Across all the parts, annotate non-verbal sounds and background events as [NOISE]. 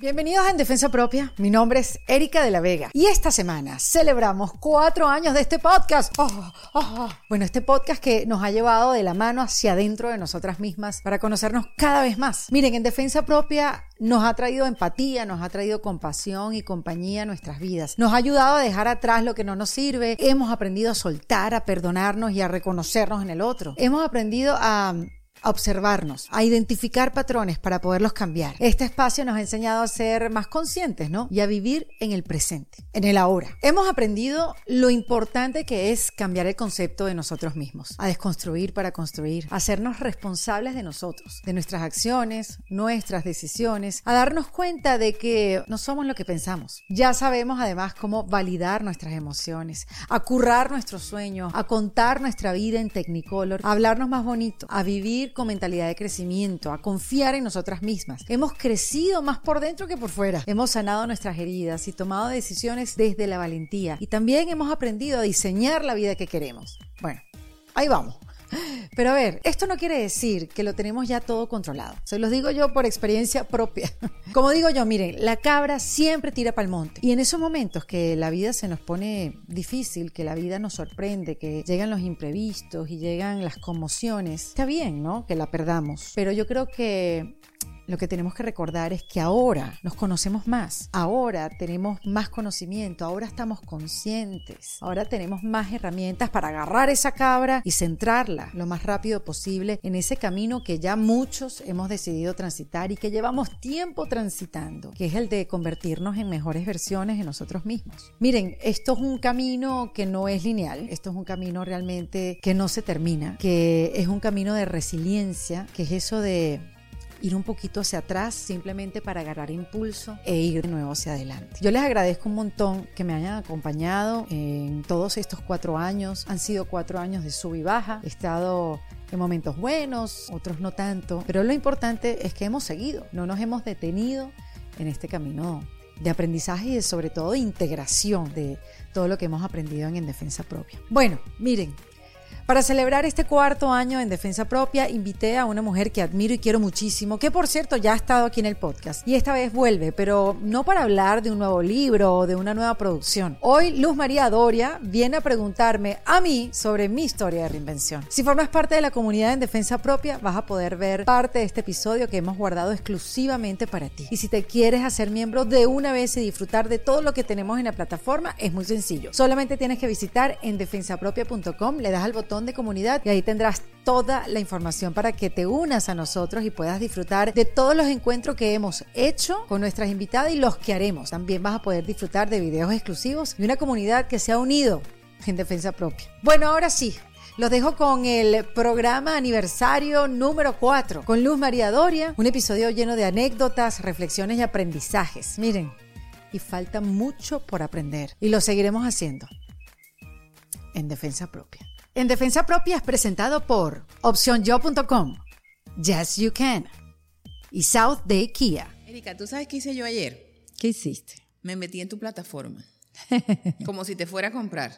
Bienvenidos a En Defensa Propia. Mi nombre es Erika de la Vega y esta semana celebramos cuatro años de este podcast. Oh, oh, oh. Bueno, este podcast que nos ha llevado de la mano hacia adentro de nosotras mismas para conocernos cada vez más. Miren, En Defensa Propia nos ha traído empatía, nos ha traído compasión y compañía a nuestras vidas. Nos ha ayudado a dejar atrás lo que no nos sirve. Hemos aprendido a soltar, a perdonarnos y a reconocernos en el otro. Hemos aprendido a a observarnos, a identificar patrones para poderlos cambiar. Este espacio nos ha enseñado a ser más conscientes, ¿no? Y a vivir en el presente, en el ahora. Hemos aprendido lo importante que es cambiar el concepto de nosotros mismos, a desconstruir para construir, a hacernos responsables de nosotros, de nuestras acciones, nuestras decisiones, a darnos cuenta de que no somos lo que pensamos. Ya sabemos además cómo validar nuestras emociones, a currar nuestros sueños, a contar nuestra vida en Technicolor, a hablarnos más bonito, a vivir con mentalidad de crecimiento, a confiar en nosotras mismas. Hemos crecido más por dentro que por fuera. Hemos sanado nuestras heridas y tomado decisiones desde la valentía. Y también hemos aprendido a diseñar la vida que queremos. Bueno, ahí vamos. Pero a ver, esto no quiere decir que lo tenemos ya todo controlado. Se los digo yo por experiencia propia. [LAUGHS] Como digo yo, miren, la cabra siempre tira para el monte. Y en esos momentos que la vida se nos pone difícil, que la vida nos sorprende, que llegan los imprevistos y llegan las conmociones, está bien, ¿no? Que la perdamos. Pero yo creo que lo que tenemos que recordar es que ahora nos conocemos más, ahora tenemos más conocimiento, ahora estamos conscientes, ahora tenemos más herramientas para agarrar esa cabra y centrarla lo más rápido posible en ese camino que ya muchos hemos decidido transitar y que llevamos tiempo transitando, que es el de convertirnos en mejores versiones de nosotros mismos. Miren, esto es un camino que no es lineal, esto es un camino realmente que no se termina, que es un camino de resiliencia, que es eso de ir un poquito hacia atrás simplemente para agarrar impulso e ir de nuevo hacia adelante. Yo les agradezco un montón que me hayan acompañado en todos estos cuatro años. Han sido cuatro años de sub y baja. He estado en momentos buenos, otros no tanto, pero lo importante es que hemos seguido, no nos hemos detenido en este camino de aprendizaje y sobre todo de integración de todo lo que hemos aprendido en, en defensa propia. Bueno, miren, para celebrar este cuarto año en Defensa Propia, invité a una mujer que admiro y quiero muchísimo, que por cierto ya ha estado aquí en el podcast. Y esta vez vuelve, pero no para hablar de un nuevo libro o de una nueva producción. Hoy Luz María Doria viene a preguntarme a mí sobre mi historia de reinvención. Si formas parte de la comunidad en Defensa Propia, vas a poder ver parte de este episodio que hemos guardado exclusivamente para ti. Y si te quieres hacer miembro de una vez y disfrutar de todo lo que tenemos en la plataforma, es muy sencillo. Solamente tienes que visitar en defensapropia.com, le das al botón de comunidad y ahí tendrás toda la información para que te unas a nosotros y puedas disfrutar de todos los encuentros que hemos hecho con nuestras invitadas y los que haremos. También vas a poder disfrutar de videos exclusivos y una comunidad que se ha unido en defensa propia. Bueno, ahora sí, los dejo con el programa aniversario número 4, con Luz María Doria, un episodio lleno de anécdotas, reflexiones y aprendizajes. Miren, y falta mucho por aprender y lo seguiremos haciendo en defensa propia. En Defensa Propia es presentado por OpcionYo.com, Yes You Can y South Day Kia. Erika, ¿tú sabes qué hice yo ayer? ¿Qué hiciste? Me metí en tu plataforma. [LAUGHS] como si te fuera a comprar.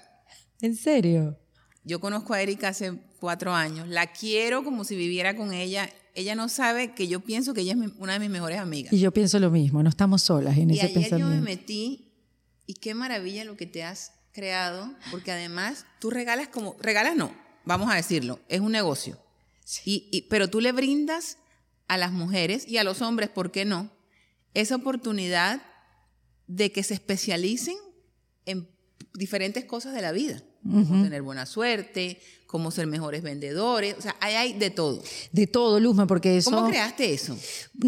¿En serio? Yo conozco a Erika hace cuatro años. La quiero como si viviera con ella. Ella no sabe que yo pienso que ella es una de mis mejores amigas. Y yo pienso lo mismo. No estamos solas en y ese ayer pensamiento. yo me metí y qué maravilla lo que te has creado, porque además tú regalas como, regalas no, vamos a decirlo, es un negocio. Y, y, pero tú le brindas a las mujeres y a los hombres, ¿por qué no? Esa oportunidad de que se especialicen en diferentes cosas de la vida. Tener buena suerte, cómo ser mejores vendedores, o sea, ahí hay de todo. De todo, Luzma, porque eso... ¿Cómo creaste eso?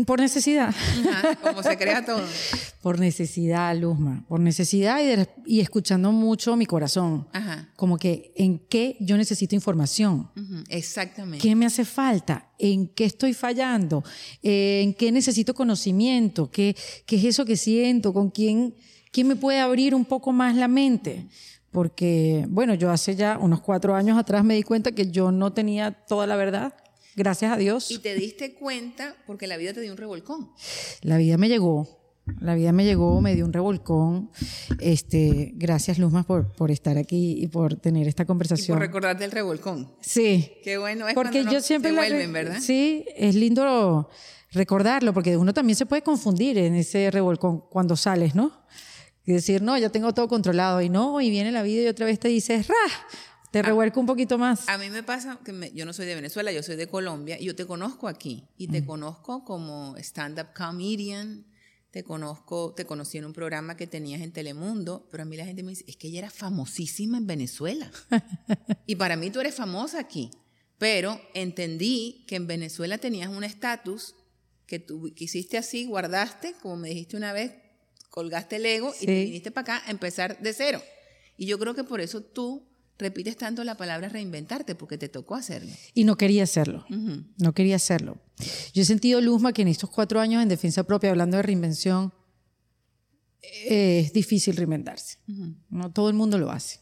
Por necesidad. Ajá, como se crea todo. [LAUGHS] Por necesidad, Luzma, por necesidad y, de- y escuchando mucho mi corazón. Ajá. Como que en qué yo necesito información. Ujú, Exactamente. ¿Qué me hace falta? ¿En qué estoy fallando? Eh, ¿En qué necesito conocimiento? ¿Qué, qué es eso que siento? ¿Con quién, quién me puede abrir un poco más la mente? Porque, bueno, yo hace ya unos cuatro años atrás me di cuenta que yo no tenía toda la verdad. Gracias a Dios. Y te diste cuenta porque la vida te dio un revolcón. La vida me llegó La vida me llegó, me dio un revolcón. Este, gracias, Luzma, por, por estar aquí y por tener esta Y conversación. por recordarte el revolcón. Sí. Qué bueno es Porque cuando yo siempre se la vuelven, ¿verdad? Sí, es lindo recordarlo, porque uno también se puede confundir en ese revolcón cuando sales, ¿no? Y decir, no, ya tengo todo controlado. Y no, y viene la vida y otra vez te dices, ¡ra! Te revuelca un poquito más. A mí me pasa que me- yo no soy de Venezuela, yo soy de Colombia y yo te conozco aquí y te conozco como stand-up comedian, te conozco, te conocí en un programa que tenías en Telemundo, pero a mí la gente me dice, es que ella era famosísima en Venezuela. [LAUGHS] y para mí tú eres famosa aquí, pero entendí que en Venezuela tenías un estatus que tú que hiciste así, guardaste, como me dijiste una vez, colgaste el ego y te viniste para acá a empezar de cero. Y yo creo que por eso tú repites tanto la palabra reinventarte, porque te tocó hacerlo. Y no quería hacerlo. No quería hacerlo. Yo he sentido, Luzma, que en estos cuatro años en defensa propia, hablando de reinvención, eh, es difícil reinventarse. No todo el mundo lo hace.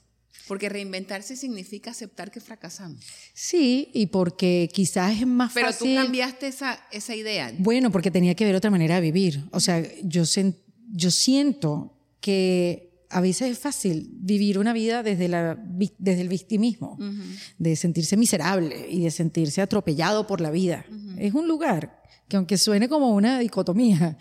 Porque reinventarse significa aceptar que fracasamos. Sí, y porque quizás es más Pero fácil. tú cambiaste esa, esa idea. Bueno, porque tenía que ver otra manera de vivir. O sea, yo, sen- yo siento que a veces es fácil vivir una vida desde, la, desde el victimismo, de sentirse miserable y de sentirse atropellado por la vida. Es un lugar que aunque suene como una dicotomía,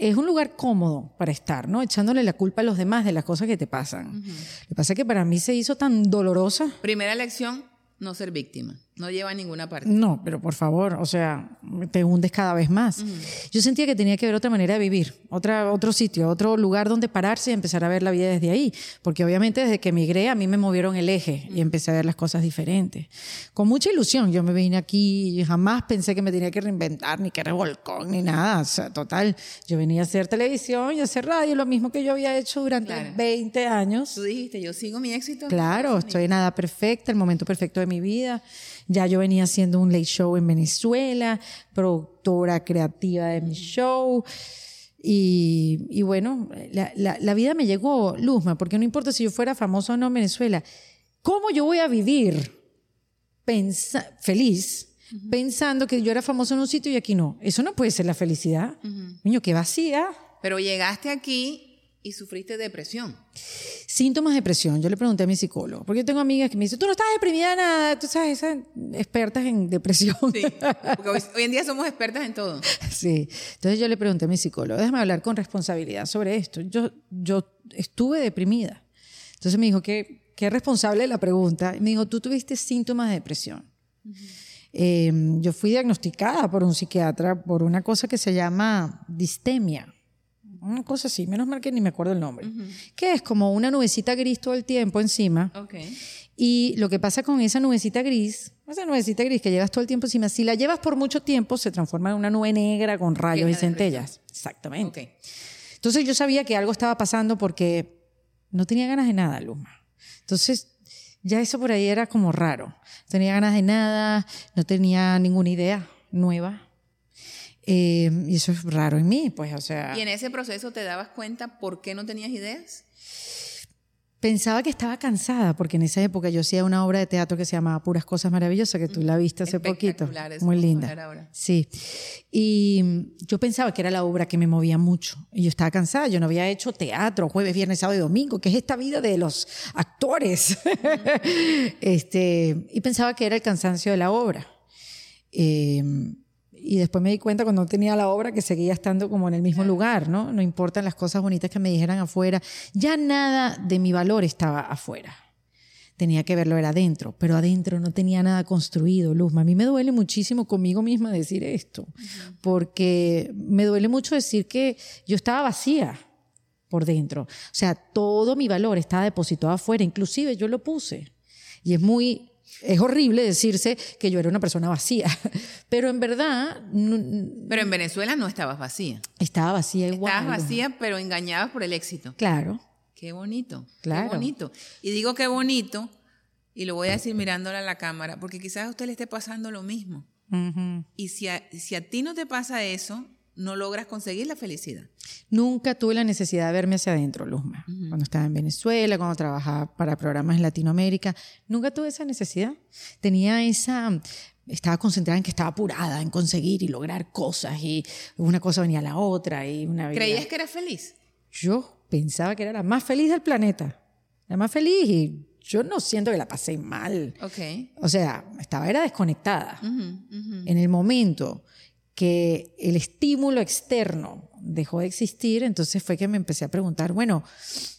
es un lugar cómodo para estar, ¿no? Echándole la culpa a los demás de las cosas que te pasan. Lo que pasa es que para mí se hizo tan dolorosa. Primera lección, no ser víctima. No lleva a ninguna parte. No, pero por favor, o sea, te hundes cada vez más. Yo sentía que tenía que ver otra manera de vivir, otra, otro sitio, otro lugar donde pararse y empezar a ver la vida desde ahí. Porque obviamente desde que emigré a mí me movieron el eje y empecé a ver las cosas diferentes. Con mucha ilusión, yo me vine aquí y jamás pensé que me tenía que reinventar, ni que revolcón, ni nada. O sea, total, yo venía a hacer televisión y a hacer radio, lo mismo que yo había hecho durante Claro. 20 años. Tú dijiste, yo sigo mi éxito. Claro, estoy en nada perfecta, el momento perfecto de mi vida. Ya yo venía haciendo un late show en Venezuela, productora creativa de mi show. Y, y bueno, la, la- la vida me llegó, Luzma, porque no importa si yo fuera famoso o no en Venezuela, ¿cómo yo voy a vivir pensa- feliz pensando que yo era famoso en un sitio y aquí no? Eso no puede ser la felicidad. Niño, qué vacía. Pero llegaste aquí y sufriste depresión. Síntomas de depresión. Yo le pregunté a mi psicólogo, porque yo tengo amigas que me dicen, tú no estás deprimida nada, tú sabes, esas expertas en depresión. Sí, porque hoy, hoy en día somos expertas en todo. [LAUGHS] Sí. Entonces yo le pregunté a mi psicólogo, déjame hablar con responsabilidad sobre esto. Yo, yo estuve deprimida. Entonces me dijo, ¿qué, qué responsable de la pregunta? Y me dijo, tú tuviste síntomas de depresión. Eh, yo fui diagnosticada por un psiquiatra por una cosa que se llama distemia. Una cosa así, menos mal que ni me acuerdo el nombre. Que es como una nubecita gris todo el tiempo encima. Ok. Y lo que pasa con esa nubecita gris, esa nubecita gris que llevas todo el tiempo encima, si la llevas por mucho tiempo, se transforma en una nube negra con rayos y centellas. Exactamente. Ok. Entonces yo sabía que algo estaba pasando porque no tenía ganas de nada, Luma. Entonces ya eso por ahí era como raro. No tenía ganas de nada, no tenía ninguna idea nueva. Eh, y eso es raro en mí, pues, o sea. ¿Y en ese proceso te dabas cuenta por qué no tenías ideas? Pensaba que estaba cansada, porque en esa época yo hacía una obra de teatro que se llamaba Puras Cosas Maravillosas, que tú la viste hace poquito. Muy linda. ahora. Sí. Y mm, yo pensaba que era la obra que me movía mucho. Y yo estaba cansada, yo no había hecho teatro jueves, viernes, sábado y domingo, que es esta vida de los actores. [LAUGHS] este, y pensaba que era el cansancio de la obra. Eh, y después me di cuenta cuando tenía la obra que seguía estando como en el mismo lugar, ¿no? No importan las cosas bonitas que me dijeran afuera. Ya nada de mi valor estaba afuera. Tenía que verlo era adentro, pero adentro no tenía nada construido, Luzma. A mí me duele muchísimo conmigo misma decir esto, porque me duele mucho decir que yo estaba vacía por dentro. O sea, todo mi valor estaba depositado afuera, inclusive yo lo puse. Y es muy es horrible decirse que yo era una persona vacía, [LAUGHS] pero en verdad Pero en Venezuela no estabas vacía. estaba vacía igual. Estabas vacía, pero engañabas por el éxito. Claro. Qué bonito. Claro. Qué bonito. Y digo qué bonito, y lo voy a decir mirándole a la cámara, porque quizás a usted le esté pasando lo mismo. Y si a, si a ti no te pasa eso, no logras conseguir la felicidad. Nunca tuve la necesidad de verme hacia adentro, Luzma. Cuando estaba en Venezuela, cuando trabajaba para programas en Latinoamérica, nunca tuve esa necesidad. Tenía esa estaba concentrada en que estaba apurada en conseguir y lograr cosas y una cosa venía a la otra y una ¿Creías que eras feliz? Yo pensaba que era la más feliz del planeta. La más feliz y yo no siento que la pasé mal. Ok. O sea, estaba era desconectada. En el momento que el estímulo externo dejó de existir, entonces fue que me empecé a preguntar, bueno,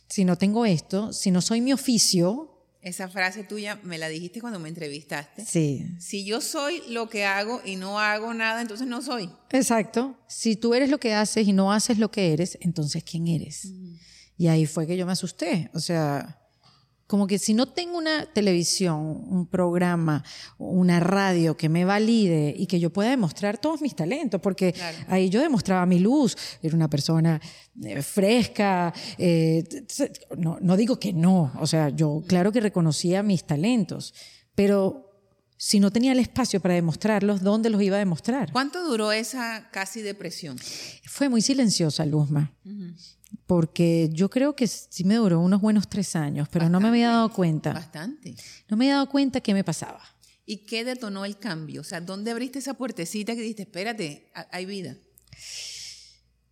si no tengo esto, si no soy mi oficio, esa frase tuya me la dijiste cuando me entrevistaste. Sí. Si yo soy lo que hago y no hago nada, entonces no soy. Exacto. Si tú eres lo que haces y no haces lo que eres, entonces ¿quién eres? Y ahí fue que yo me asusté. O sea, como que si no tengo una televisión, un programa, una radio que me valide y que yo pueda demostrar todos mis talentos, porque ahí yo demostraba mi luz, era una persona eh, fresca, eh, no, no digo que no, o sea, yo claro que reconocía mis talentos, pero si no tenía el espacio para demostrarlos, ¿dónde los iba a demostrar? ¿Cuánto duró esa casi depresión? Fue muy silenciosa, Luzma porque yo creo que sí me duró unos buenos tres años, pero no me había dado cuenta. Bastante. No me había dado cuenta qué me pasaba. ¿Y qué detonó el cambio? O sea, ¿dónde abriste esa puertecita que dijiste, espérate, hay vida?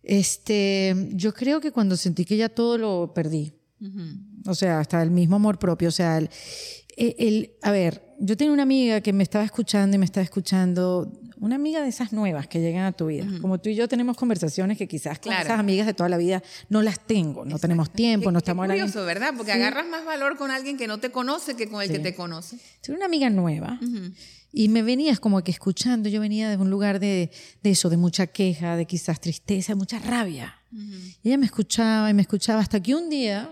Este, yo creo que cuando sentí que ya todo lo perdí. O sea, hasta el mismo amor propio. O sea, el, a ver, yo tenía una amiga que me estaba escuchando y me estaba escuchando una amiga de esas nuevas que llegan a tu vida. Como tú y yo tenemos conversaciones que quizás con esas amigas de toda la vida no las tengo, no tenemos tiempo, no estamos Es curioso, ¿verdad? Porque agarras más valor con alguien que no te conoce que con el que te conoce. Soy una amiga nueva. Y me venías como que escuchando, yo venía de un lugar de, de eso, de mucha queja, de quizás tristeza, de mucha rabia. Y ella me escuchaba y me escuchaba hasta que un día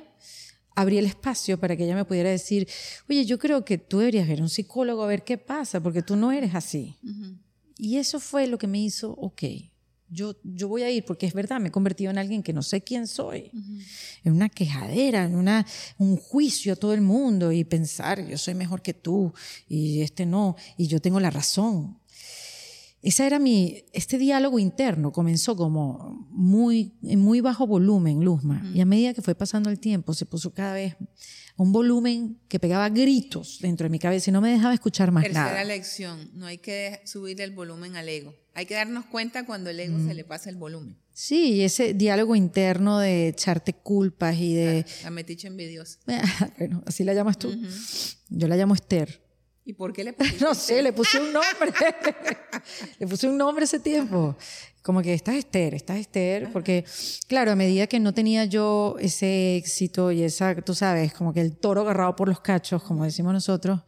abrí el espacio para que ella me pudiera decir, oye, yo creo que tú deberías ver a un psicólogo a ver qué pasa, porque tú no eres así. Y eso fue lo que me hizo, ok, yo, yo voy a ir porque es verdad, me he convertido en alguien que no sé quién soy, en una quejadera, en una, un juicio a todo el mundo y pensar, yo soy mejor que tú y este no, y yo tengo la razón. Esa era mi, este diálogo interno comenzó como muy, en muy bajo volumen, Luzma, y a medida que fue pasando el tiempo se puso cada vez un volumen que pegaba gritos dentro de mi cabeza y no me dejaba escuchar más Tercera nada. Tercera lección, no hay que subir el volumen al ego. Hay que darnos cuenta cuando el ego se le pasa el volumen. Sí, ese diálogo interno de echarte culpas y de... La, metiche envidiosa. [LAUGHS] bueno, así la llamas tú. Yo la llamo Esther. ¿Y por qué le [LAUGHS] pusiste? no sé, le puse un nombre. [LAUGHS] le puse un nombre ese tiempo. Como que estás Esther, estás Esther, porque claro, a medida que no tenía yo ese éxito y esa, tú sabes, como que el toro agarrado por los cachos, como decimos nosotros,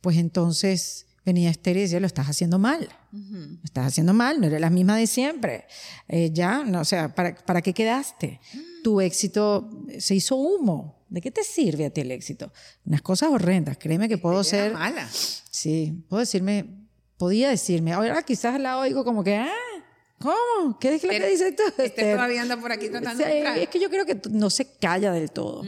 pues entonces venía Esther y decía, lo estás haciendo mal. Lo estás haciendo mal, no eres la misma de siempre. Eh, ya, no, o sea, ¿para, ¿para qué quedaste? Tu éxito se hizo humo. ¿De qué te sirve a ti el éxito? Unas cosas horrendas. Créeme que puedo ser. mala. Sí, puedo decirme, podía decirme. Ahora quizás la oigo como que, ah, ¿cómo? ¿Qué es lo que dices tú? Este todavía anda por aquí tratando de entrar. Es que yo creo que no se calla del todo.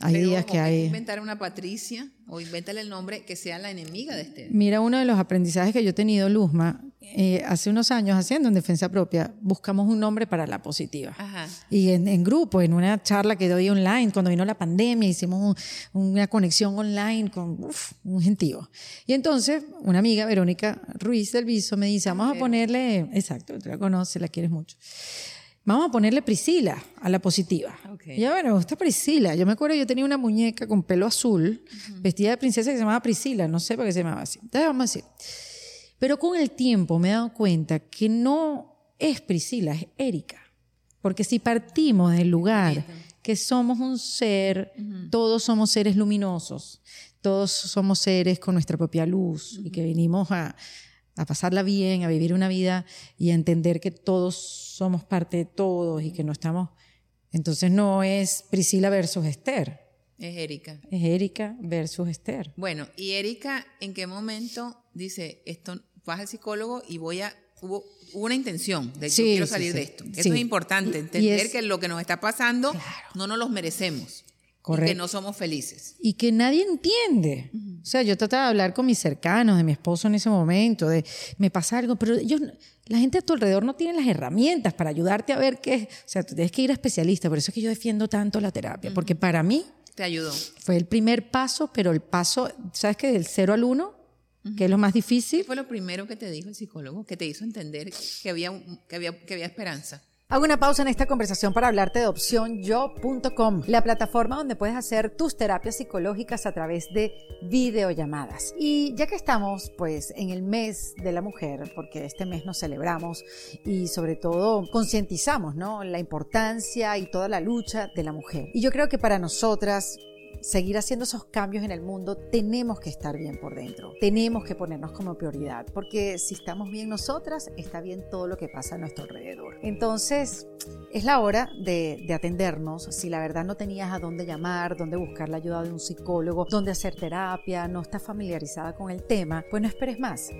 Hay Pero, días que hay. inventar una Patricia o invéntale el nombre que sea la enemiga de este. Mira, uno de los aprendizajes que yo he tenido, Luzma, eh, hace unos años haciendo en defensa propia, buscamos un nombre para la positiva. Ajá. Y en, en, grupo, en una charla que doy online, cuando vino la pandemia, hicimos un, una conexión online con uf, un gentío. Y entonces, una amiga, Verónica Ruiz del Viso, me dice, vamos a ponerle, exacto, tú la conoces, la quieres mucho. Vamos a ponerle Priscila a la positiva. Okay. Y yo, bueno, me gusta Priscila. Yo me acuerdo, yo tenía una muñeca con pelo azul, uh -huh. vestida de princesa que se llamaba Priscila. No sé por qué se llamaba así. Entonces vamos a decir. Pero con el tiempo me he dado cuenta que no es Priscila, es Erika. Porque si partimos del lugar que somos un ser, uh -huh. todos somos seres luminosos, todos somos seres con nuestra propia luz uh -huh. y que venimos a, a pasarla bien, a vivir una vida y a entender que todos somos parte de todos y que no estamos... Entonces no es Priscila versus Esther. Es Erika. Es Erika versus Esther. Bueno, y Erika, ¿en qué momento dice, esto, vas al psicólogo y voy a... Hubo, una intención de Sí, yo quiero salir sí. de esto. Eso es importante, entender es- que lo que nos está pasando Claro. no nos los merecemos. Correcto. Y que no somos felices. Y que nadie entiende. O sea, yo trataba de hablar con mis cercanos, de mi esposo en ese momento, de me pasa algo, pero ellos, la gente a tu alrededor no tiene las herramientas para ayudarte a ver qué. O sea, tú tienes que ir a especialistas. Por eso es que yo defiendo tanto la terapia, porque para mí. Te ayudó. Fue el primer paso, pero el paso, ¿sabes qué? Del cero al uno, que es lo más difícil. ¿Qué fue lo primero que te dijo el psicólogo? Que te hizo entender que había, que había, que había esperanza. Hago una pausa en esta conversación para hablarte de opcionyo.com, la plataforma donde puedes hacer tus terapias psicológicas a través de videollamadas. Y ya que estamos pues en el mes de la mujer, porque este mes nos celebramos y sobre todo concientizamos, ¿no? La importancia y toda la lucha de la mujer. Y yo creo que para nosotras seguir haciendo esos cambios en el mundo, tenemos que estar bien por dentro. Tenemos que ponernos como prioridad, porque si estamos bien nosotras, está bien todo lo que pasa a nuestro alrededor. Entonces, es la hora de, de atendernos. Si la verdad no tenías a dónde llamar, dónde buscar la ayuda de un psicólogo, dónde hacer terapia, no estás familiarizada con el tema, pues no esperes más.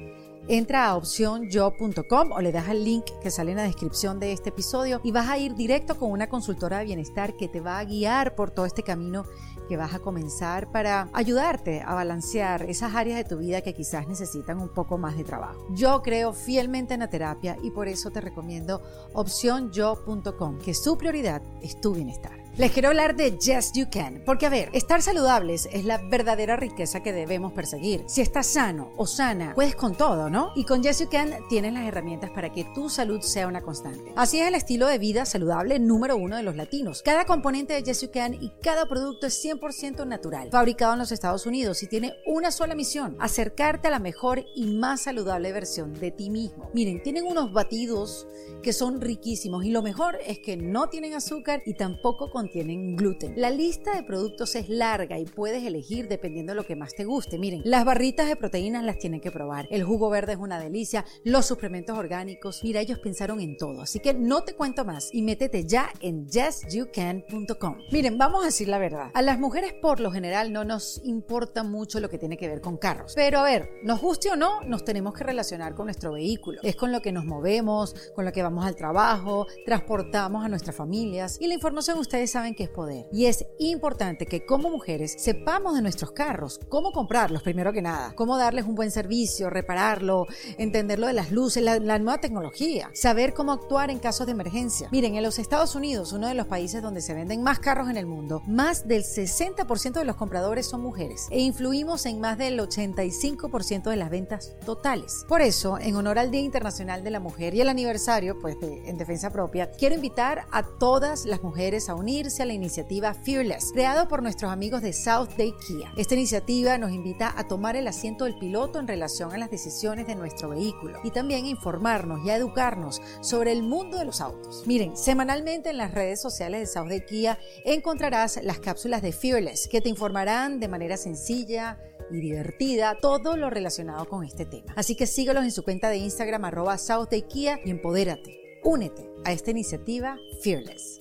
Entra a opcionyo.com o le das el link que sale en la descripción de este episodio y vas a ir directo con una consultora de bienestar que te va a guiar por todo este camino que vas a comenzar para ayudarte a balancear esas áreas de tu vida que quizás necesitan un poco más de trabajo. Yo creo fielmente en la terapia y por eso te recomiendo opcionyo.com, que su prioridad es tu bienestar. Les quiero hablar de Yes You Can, porque a ver, estar saludables es la verdadera riqueza que debemos perseguir. Si estás sano o sana, puedes con todo, ¿no? Y con Yes You Can tienes las herramientas para que tu salud sea una constante. Así es el estilo de vida saludable número uno de los latinos. Cada componente de Yes You Can y cada producto es 100% natural, fabricado en los Estados Unidos y tiene una sola misión, acercarte a la mejor y más saludable versión de ti mismo. Miren, tienen unos batidos que son riquísimos y lo mejor es que no tienen azúcar y tampoco con tienen gluten. La lista de productos es larga y puedes elegir dependiendo de lo que más te guste. Miren, las barritas de proteínas las tienen que probar. El jugo verde es una delicia. Los suplementos orgánicos. Mira, ellos pensaron en todo. Así que no te cuento más y métete ya en yesyoucan.com. Miren, vamos a decir la verdad. A las mujeres por lo general no nos importa mucho lo que tiene que ver con carros. Pero a ver, nos guste o no, nos tenemos que relacionar con nuestro vehículo. Es con lo que nos movemos, con lo que vamos al trabajo, transportamos a nuestras familias y la información ustedes saben que es poder. Y es importante que como mujeres sepamos de nuestros carros, cómo comprarlos primero que nada, cómo darles un buen servicio, repararlo, entender lo de las luces, la, la nueva tecnología, saber cómo actuar en casos de emergencia. Miren, en los Estados Unidos, uno de los países donde se venden más carros en el mundo, más del 60% de los compradores son mujeres e influimos en más del 85% de las ventas totales. Por eso, en honor al Día Internacional de la Mujer y el aniversario, pues en defensa propia, quiero invitar a todas las mujeres a unirse a la iniciativa Fearless, creado por nuestros amigos de South Day Kia. Esta iniciativa nos invita a tomar el asiento del piloto en relación a las decisiones de nuestro vehículo y también a informarnos y a educarnos sobre el mundo de los autos. Miren, semanalmente en las redes sociales de South Day Kia encontrarás las cápsulas de Fearless que te informarán de manera sencilla, y divertida todo lo relacionado con este tema. Así que síguelos en su cuenta de Instagram arroba South Kia y empodérate. Únete a esta iniciativa Fearless.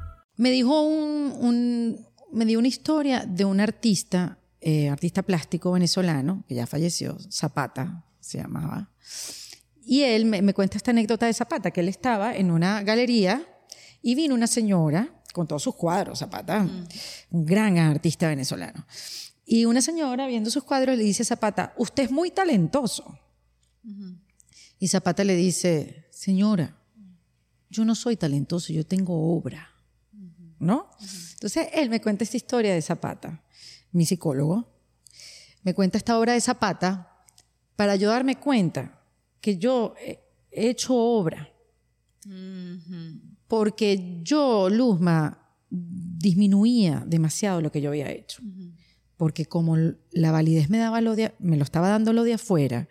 Me dijo un, me dio una historia de un artista, eh, artista plástico venezolano, que ya falleció, Zapata se llamaba. Y él me, cuenta esta anécdota de Zapata, que él estaba en una galería y vino una señora con todos sus cuadros, Zapata, un gran artista venezolano. Y una señora viendo sus cuadros le dice a Zapata, usted es muy talentoso. Y Zapata le dice, señora, yo no soy talentoso, yo tengo obra. ¿No? Entonces él me cuenta esta historia de Zapata, mi psicólogo, me cuenta esta obra de Zapata para yo darme cuenta que yo he hecho obra. Porque yo, Luzma, disminuía demasiado lo que yo había hecho. Porque como la validez me, daba lo me lo estaba dando lo de afuera,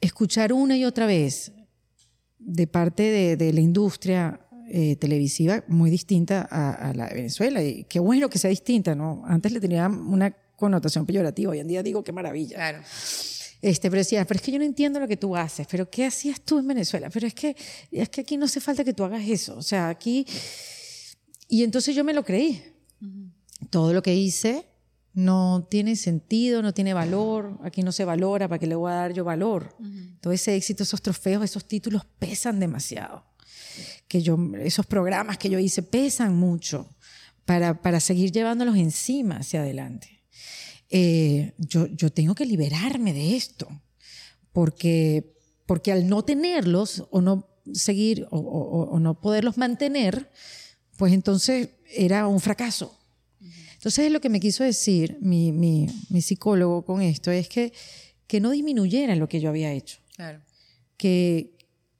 escuchar una y otra vez de parte de, de la industria eh, televisiva muy distinta a, a la de Venezuela. Y qué bueno que sea distinta, ¿no? Antes le tenía una connotación peyorativa, hoy en día digo qué maravilla. Claro. Este, pero decía, pero es que yo no entiendo lo que tú haces, pero ¿qué hacías tú en Venezuela? Pero es que, es que aquí no hace falta que tú hagas eso, o sea, aquí... Y entonces yo me lo creí. Todo lo que hice no tiene sentido, no tiene valor, aquí no se valora, ¿para qué le voy a dar yo valor? Todo ese éxito, esos trofeos, esos títulos pesan demasiado. Que yo, esos programas que yo hice pesan mucho para, para seguir llevándolos encima hacia adelante. Eh, yo, yo tengo que liberarme de esto, porque, porque al no tenerlos o no seguir o, o- o no poderlos mantener, pues entonces era un fracaso. Entonces lo que me quiso decir mi, mi, mi psicólogo con esto es que, que no disminuyera lo que yo había hecho, Claro. que,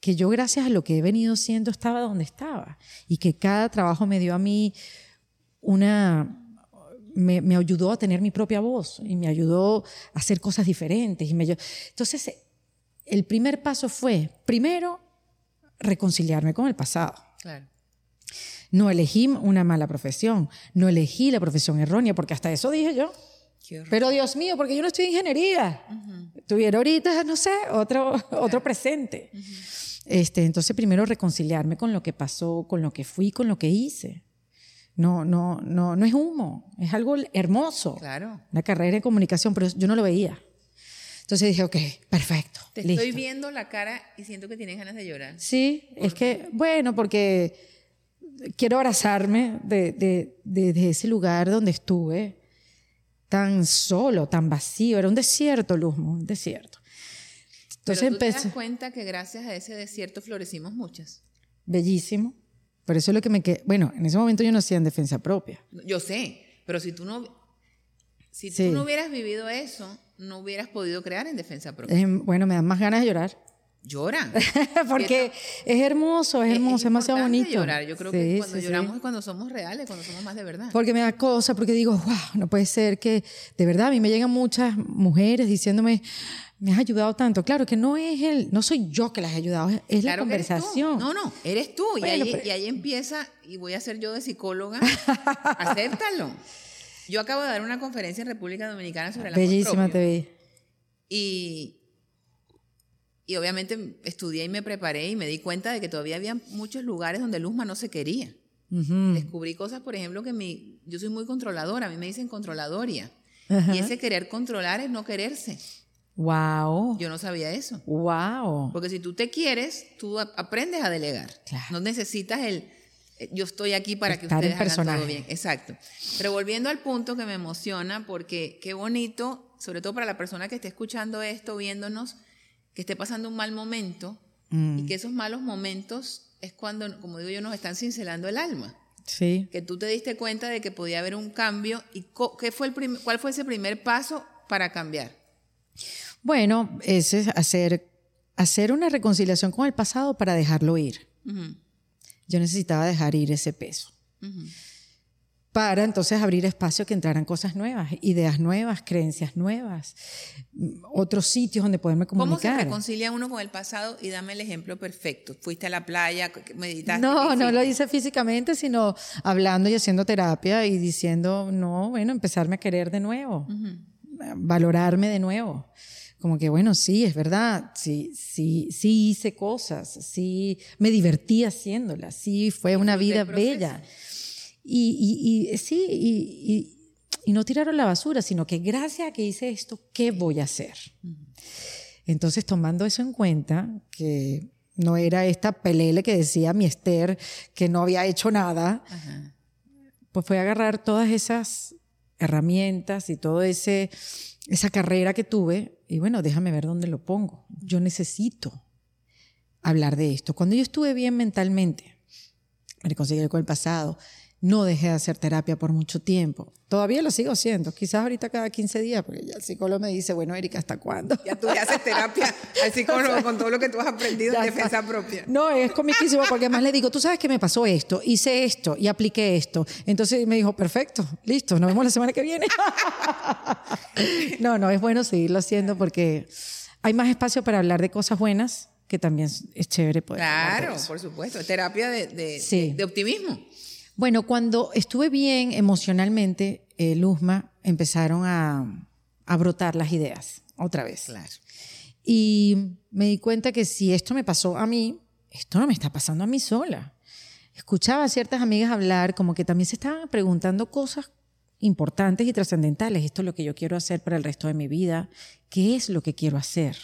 que yo gracias a lo que he venido siendo estaba donde estaba y que cada trabajo me dio a mí una... Me, me ayudó a tener mi propia voz y me ayudó a hacer cosas diferentes. Y me, entonces, el primer paso fue, primero, reconciliarme con el pasado. Claro. No elegí una mala profesión, no elegí la profesión errónea, porque hasta eso dije yo. Pero Dios mío, porque yo no estoy en ingeniería. Tuviera ahorita, no sé, otro, otro presente. Este, entonces, primero reconciliarme con lo que pasó, con lo que fui, con lo que hice. No, no, no, no es humo, es algo hermoso. Claro. Una carrera en comunicación, pero yo no lo veía. Entonces dije, ok, perfecto. Te listo. estoy viendo la cara y siento que tienes ganas de llorar. Sí, es que, bueno, porque quiero abrazarme de, de- de- de ese lugar donde estuve tan solo, tan vacío. Era un desierto, Luzmo, un desierto. Entonces Pero tú te empecé, das cuenta que gracias a ese desierto florecimos muchas. bellísimo. Por eso es lo que me quedé. Bueno, en ese momento yo no hacía en defensa propia. Yo sé, pero si tú no, si Sí. tú no hubieras vivido eso, no hubieras podido crear en defensa propia. Es- bueno, me dan más ganas de llorar. Llora. [LAUGHS] porque es hermoso, es hermoso, es, demasiado bonito. llorar. Yo creo que cuando sí, sí. lloramos es cuando somos reales, cuando somos más de verdad. Porque me da cosa, porque digo, wow, no puede ser que, de verdad, a mí me llegan muchas mujeres diciéndome, me has ayudado tanto. Claro que no es el, no soy yo que las he ayudado, es- la conversación. No, no, eres tú. Bueno, y, ahí, pero- y ahí empieza, y voy a ser yo de psicóloga, [LAUGHS] acéptalo. Yo acabo de dar una conferencia en República Dominicana sobre la Bellísima te vi. Y, y obviamente estudié y me preparé y me di cuenta de que todavía había muchos lugares donde Luzma no se quería. Descubrí cosas, por ejemplo, que mi, yo soy muy controladora, a mí me dicen controladoria. Y ese querer controlar es no quererse. Wow. Yo no sabía eso. Wow. Porque si tú te quieres, tú aprendes a delegar. Claro. No necesitas el eh, yo estoy aquí para que Estar ustedes hagan todo bien. Exacto. Pero volviendo al punto que me emociona, porque qué bonito, sobre todo para la persona que esté escuchando esto, viéndonos, que esté pasando un mal momento Mm. y que esos malos momentos es cuando, como digo yo, nos están cincelando el alma. Sí. Que tú te diste cuenta de que podía haber un cambio y ¿qué fue el cuál fue ese primer paso para cambiar. Bueno, ese es hacer, hacer una reconciliación con el pasado para dejarlo ir. Yo necesitaba dejar ir ese peso. Para entonces abrir espacio que entraran cosas nuevas, ideas nuevas, creencias nuevas, mm, otros sitios donde poderme ¿Cómo se comunicar. reconcilia uno con el pasado? Y dame el ejemplo perfecto. Fuiste a la playa, meditaste. No, ¿qué no lo hice físicamente, sino hablando y haciendo terapia y diciendo, no, bueno, empezarme a querer de nuevo, valorarme de nuevo. Como que, bueno, sí, es verdad, sí, sí, sí hice cosas, sí me divertí haciéndolas, sí fue una vida bella. Y, y- y sí, y, no tiraron la basura, sino que gracias a que hice esto, ¿qué voy a hacer? Entonces, tomando eso en cuenta, que no era esta pelele que decía mi Esther, que no había hecho nada, Ajá. pues fue agarrar todas esas herramientas y todo ese esa carrera que tuve y bueno, déjame ver dónde lo pongo. Yo necesito hablar de esto. Cuando yo estuve bien mentalmente, me reconcilié con el pasado, no dejé de hacer terapia por mucho tiempo. Todavía lo sigo haciendo, quizás ahorita cada 15 días, porque ya el psicólogo me dice, bueno, Erika, ¿hasta cuándo? Ya tú le haces terapia [LAUGHS] al psicólogo con todo lo que tú has aprendido en defensa propia. No, es comiquísimo porque además le digo, tú sabes que me pasó esto, hice esto y apliqué esto. Entonces me dijo, perfecto, listo, nos vemos la semana que viene. [LAUGHS] no, no, es bueno seguirlo haciendo porque hay más espacio para hablar de cosas buenas que también es- chévere poder Claro, por supuesto. Terapia de, de, Sí. de- de optimismo. Bueno, cuando estuve bien emocionalmente, eh, Luzma, empezaron a, a brotar las ideas otra vez. Claro. Y me di cuenta que si esto me pasó a mí, esto no me está pasando a mí sola. Escuchaba a ciertas amigas hablar como que también se estaban preguntando cosas importantes y trascendentales. Esto es lo que yo quiero hacer para el resto de mi vida. ¿Qué es lo que quiero hacer?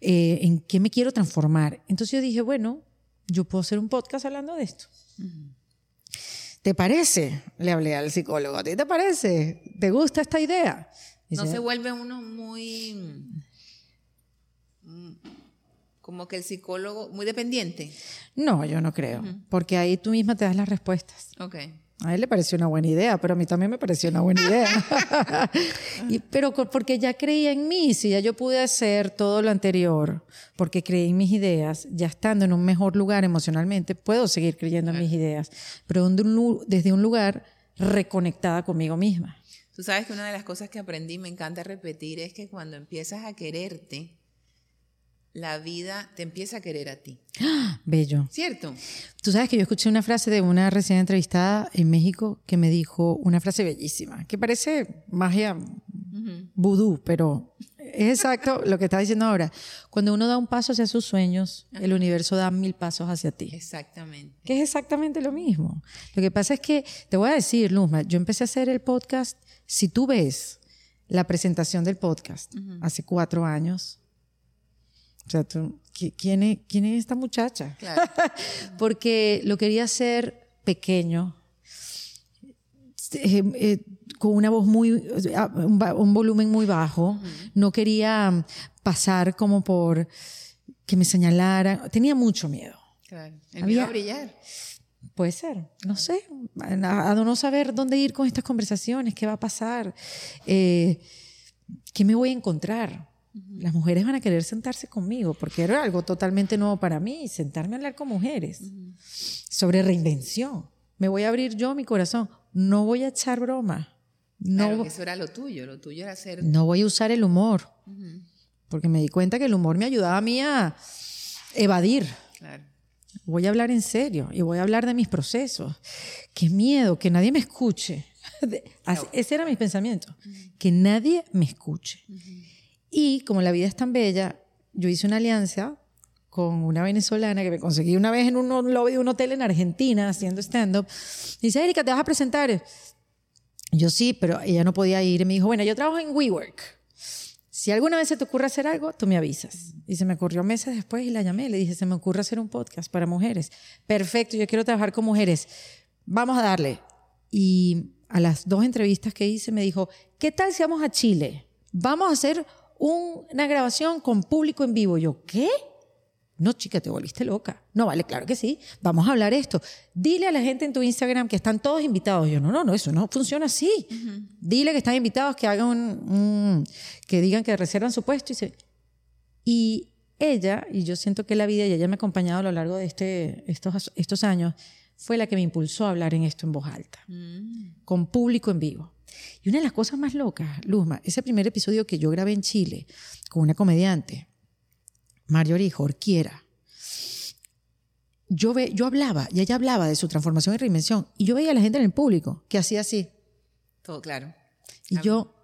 Eh, ¿En qué me quiero transformar? Entonces yo dije, bueno, yo puedo hacer un podcast hablando de esto. ¿Te parece? Le hablé al psicólogo. ¿A ti te parece? ¿Te gusta esta idea? No se vuelve uno muy. mm, Como que el psicólogo, muy dependiente. No, yo no creo. Porque ahí tú misma te das las respuestas. Ok. A él le pareció una buena idea, pero a mí también me pareció una buena idea. [LAUGHS] Y- pero porque ya creía en mí, si ya yo pude hacer todo lo anterior, porque creí en mis ideas, ya estando en un mejor lugar emocionalmente, puedo seguir creyendo en mis ideas, pero desde un lugar reconectada conmigo misma. Tú sabes que una de las cosas que aprendí, me encanta repetir, es que cuando empiezas a quererte, la vida te empieza a querer a ti. [GASPS] Bello. ¿Cierto? Tú sabes que yo escuché una frase de una recién entrevistada en México que me dijo una frase bellísima, que parece magia vudú, pero es exacto [LAUGHS] lo que está diciendo ahora. Cuando uno da un paso hacia sus sueños, el universo da mil pasos hacia ti. Exactamente. Que es exactamente lo mismo. Lo que pasa es que, te voy a decir, Luzma, yo empecé a hacer el podcast, si tú ves la presentación del podcast hace cuatro años, o sea, tú, ¿qui- ¿quién es, quién es esta muchacha? Claro. [LAUGHS] porque lo quería hacer pequeño, eh, eh, con una voz muy, eh, un, un volumen muy bajo. No quería mm, pasar como por que me señalaran. Tenía mucho miedo. Claro. El Había- miedo a brillar. Puede ser, no sé, a, a no saber dónde ir con estas conversaciones, qué va a pasar, eh, qué me voy a encontrar. Las mujeres van a querer sentarse conmigo porque era algo totalmente nuevo para mí, sentarme a hablar con mujeres sobre reinvención. Me voy a abrir yo mi corazón, no voy a echar broma, no, Claro, eso era lo tuyo. Lo tuyo era ser. no voy a usar el humor, porque me di cuenta que el humor me ayudaba a mí a evadir. Claro. Voy a hablar en serio y voy a hablar de mis procesos. Qué miedo, que nadie me escuche. [LAUGHS] Así- Ese era mi pensamiento, que nadie me escuche. Y como la vida es tan bella, yo hice una alianza con una venezolana que me conseguí una vez en un lobby de un hotel en Argentina haciendo stand-up. Dice, Erika, ¿te vas a presentar? Yo sí, pero ella no podía ir. Y me dijo, bueno, yo trabajo en WeWork. Si alguna vez se te ocurre hacer algo, tú me avisas. Y se me ocurrió meses después y la llamé. Le dije, se me ocurre hacer un podcast para mujeres. Perfecto, yo quiero trabajar con mujeres. Vamos a darle. Y a las dos entrevistas que hice me dijo, ¿qué tal si vamos a Chile? Vamos a hacer un- una grabación con público en vivo. Yo, ¿qué? No, chica, te volviste loca. No, vale, claro que sí. Vamos a hablar esto. Dile a la gente en tu Instagram que están todos invitados. Yo, no, no, no, eso no funciona así. Dile que están invitados, que hagan un, un- que digan que reservan su puesto. Y, se- y ella, y yo siento que la vida, y ella me ha acompañado a lo largo de este, estos, estos años, fue la que me impulsó a hablar en esto en voz alta, con público en vivo. Y una de las cosas más locas, Luzma, ese primer episodio que yo grabé en Chile con una comediante, Marjorie Jorquiera, yo, ve, yo hablaba, y ella hablaba de su transformación y reinvención, y yo veía a la gente en el público que hacía así. Todo claro. Y yo,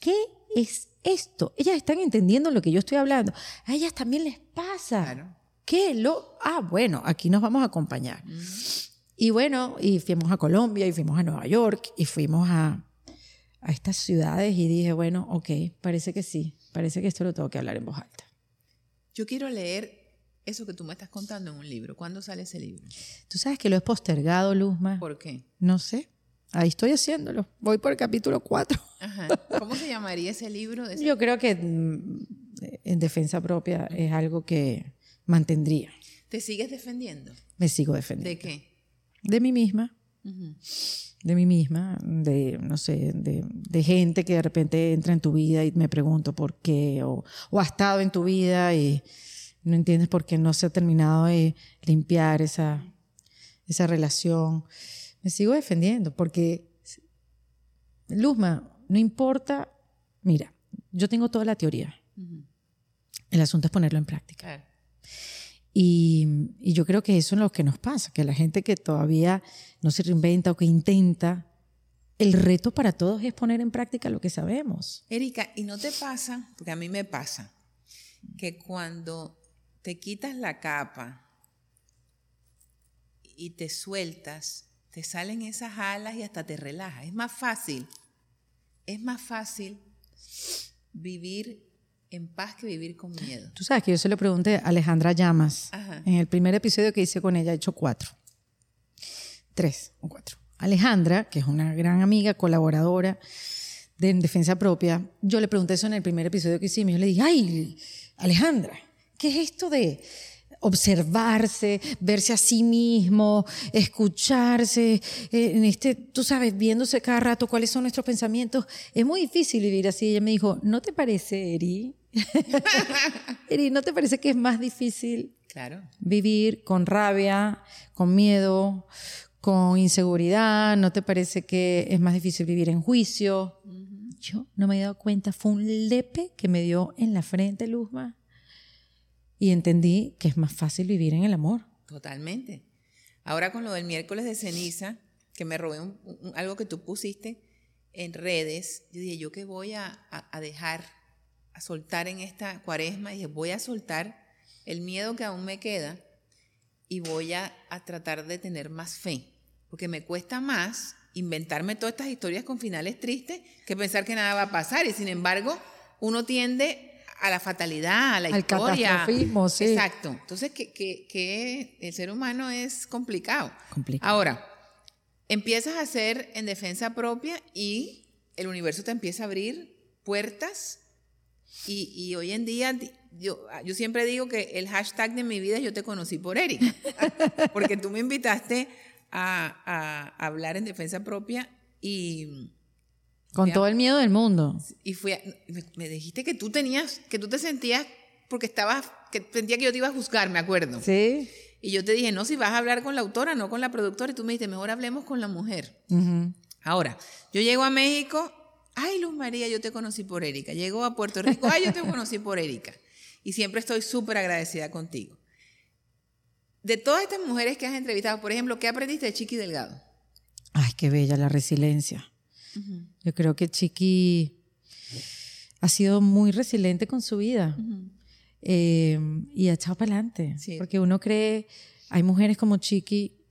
¿qué es esto? Ellas están entendiendo lo que yo estoy hablando. A ellas también les pasa. Claro. ¿Qué? Lo? Ah, bueno, aquí nos vamos a acompañar. Y bueno, y fuimos a Colombia, y fuimos a Nueva York, y fuimos a, a estas ciudades, y dije, bueno, ok, parece que sí, parece que esto lo tengo que hablar en voz alta. Yo quiero leer eso que tú me estás contando en un libro. ¿Cuándo sale ese libro? Tú sabes que lo he postergado, Luzma. ¿Por qué? No sé. Ahí estoy haciéndolo. Voy por el capítulo 4. Ajá. ¿Cómo se llamaría ese libro? De ese- Yo creo que mm, en defensa propia es algo que mantendría. ¿Te sigues defendiendo? Me sigo defendiendo. ¿De qué? De mí misma. Ujú. De mí misma, de, no sé, de, de gente que de repente entra en tu vida y me pregunto por qué, o, o ha estado en tu vida y no entiendes por qué no se ha terminado de limpiar esa, esa relación. Me sigo defendiendo porque, Luzma, no importa, mira, yo tengo toda la teoría. El asunto es ponerlo en práctica. Y yo creo que eso es lo que nos pasa, que la gente que todavía no se reinventa o que intenta, el reto para todos es poner en práctica lo que sabemos. Erika, ¿y no te pasa? Porque a mí me pasa que cuando te quitas la capa y te sueltas, te salen esas alas y hasta te relajas. Es más fácil, es más fácil vivir en paz que vivir con miedo. Tú sabes que yo se lo pregunté a Alejandra Llamas Ajá. en el primer episodio que hice con ella, he hecho cuatro. Tres o cuatro. Alejandra, que es una gran amiga, colaboradora de en Defensa Propia, yo le pregunté eso en el primer episodio que hicimos. Yo le dije, ay, Alejandra, ¿qué es esto de observarse, verse a sí mismo, escucharse, eh, en este, tú sabes, viéndose cada rato cuáles son nuestros pensamientos? Es muy difícil vivir así. Ella me dijo, ¿no te parece, Eri? [LAUGHS] Eri, ¿no te parece que es más difícil Claro. vivir con rabia, con miedo, con inseguridad? ¿No te parece que es más difícil vivir en juicio? Yo no me he dado cuenta, fue un lepe que me dio en la frente, Luzma, y entendí que es más fácil vivir en el amor. Totalmente. Ahora con lo del miércoles de ceniza, que me robé un- un- algo que tú pusiste en redes, yo dije, ¿yo qué voy a, a- a dejar, a soltar en esta cuaresma? Y dije, voy a soltar el miedo que aún me queda y voy a, a tratar de tener más fe, porque me cuesta más inventarme todas estas historias con finales tristes que pensar que nada va a pasar. Y sin embargo, uno tiende a la fatalidad, a la Al historia. catastrofismo, sí. Exacto. Entonces, que, que- que el ser humano es complicado. Complicado. Ahora, empiezas a hacer en defensa propia y el universo te empieza a abrir puertas. Y, y hoy en día, di- yo, yo siempre digo que el hashtag de mi vida es yo te conocí por Erika. [LAUGHS] Porque tú me invitaste a, a hablar en defensa propia y, Con todo el miedo del mundo. y fui a- me, me dijiste que tú tenías, que tú te sentías, porque estabas, que sentía que yo te iba a juzgar, me acuerdo. ¿Sí? Y yo te dije, no, si vas a hablar con la autora, no con la productora. Y tú me dijiste, mejor hablemos con la mujer. Ahora, yo llego a México, ay, Luz María, yo te conocí por Erika. Llego a Puerto Rico, ay, yo te conocí por Erika. Y siempre estoy súper agradecida contigo. De todas estas mujeres que has entrevistado, por ejemplo, ¿qué aprendiste de Chiqui Delgado? Ay, qué bella la resiliencia. Yo creo que Chiqui ha sido muy resiliente con su vida eh, y ha echado para adelante. Sí. Porque uno cree, hay mujeres como Chiqui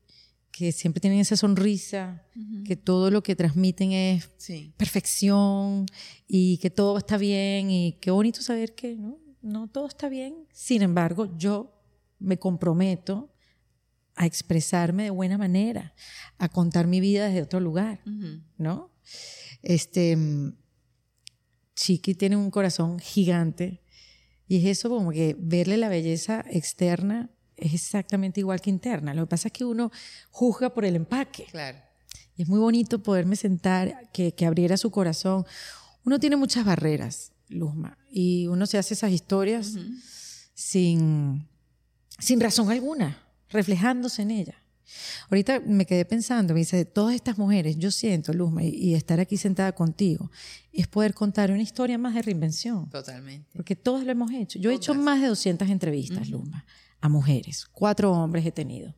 que siempre tienen esa sonrisa, que todo lo que transmiten es Sí. perfección y que todo está bien y qué bonito saber que no, no todo está bien. Sin embargo, yo me comprometo a expresarme de buena manera, a contar mi vida desde otro lugar, ¿no? Este mm, Chiqui tiene un corazón gigante y es eso como que verle la belleza externa es exactamente igual que interna. Lo que pasa es que uno juzga por el empaque. Claro. Y es muy bonito poderme sentar, que, que abriera su corazón. Uno tiene muchas barreras, Luzma, y uno se hace esas historias sin, sin razón alguna, reflejándose en ella. Ahorita me quedé pensando, me dice, de todas estas mujeres, yo siento, Luzma, y, y estar aquí sentada contigo, es poder contar una historia más de reinvención. Totalmente. Porque todos lo hemos hecho. Yo he hecho más de 200 entrevistas, Luma, a mujeres. Cuatro hombres he tenido.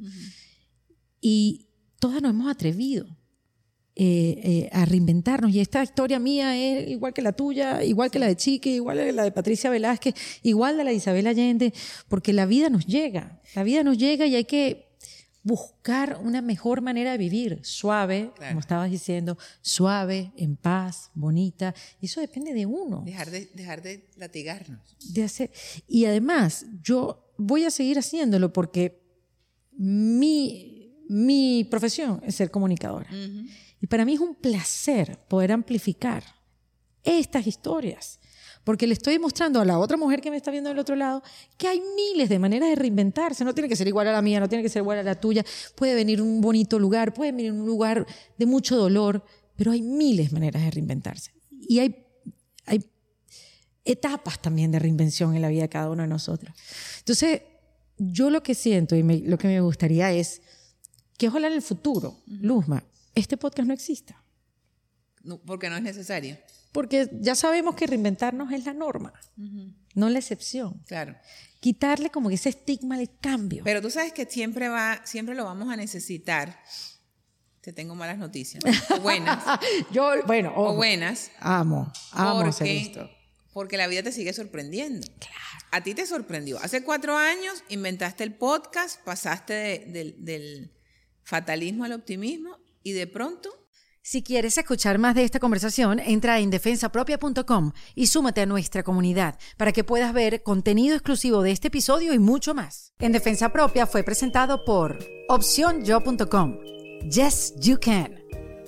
Y todas nos hemos atrevido eh, eh, a reinventarnos. Y esta historia mía es igual que la tuya, igual que la de Chique, igual que la de Patricia Velázquez, igual de la de Isabel Allende, porque la vida nos llega. La vida nos llega y hay que buscar una mejor manera de vivir, suave, Claro. como estabas diciendo, suave, en paz, bonita. Eso depende de uno Dejar de, dejar de latigarnos. de hacer. Y además, yo voy a seguir haciéndolo porque mi, mi profesión es ser comunicadora. Y para mí es un placer poder amplificar estas historias. Porque le estoy demostrando a la otra mujer que me está viendo del otro lado que hay miles de maneras de reinventarse. No tiene que ser igual a la mía, no tiene que ser igual a la tuya. Puede venir un bonito lugar, puede venir un lugar de mucho dolor, pero hay miles de maneras de reinventarse. Y hay, hay etapas también de reinvención en la vida de cada uno de nosotros. Entonces, yo lo que siento y me- lo que me gustaría es que ojalá en el futuro, Luzma, este podcast no exista. No, porque no es necesario. Porque ya sabemos que reinventarnos es la norma, no la excepción. Claro. Quitarle como ese estigma del cambio. Pero tú sabes que siempre va, siempre lo vamos a necesitar. Te tengo malas noticias. O buenas. [LAUGHS] Yo, bueno, o ojo, buenas. amo, amo hacer Porque, esto. porque la vida te sigue sorprendiendo. A ti te sorprendió. Hace cuatro años inventaste el podcast, pasaste de- del- del fatalismo al optimismo y de pronto Si quieres escuchar más de esta conversación, entra en defensapropia.com y súmate a nuestra comunidad para que puedas ver contenido exclusivo de este episodio y mucho más. En Defensa Propia fue presentado por opcionyo.com. Yes, you can.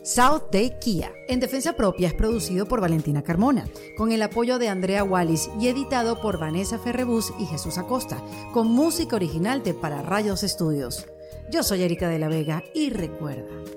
South Day Kia. En Defensa Propia es producido por Valentina Carmona, con el apoyo de Andrea Wallis y editado por Vanessa Ferrebus y Jesús Acosta, con música original de Para Rayos Estudios. Yo soy Erika de la Vega y recuerda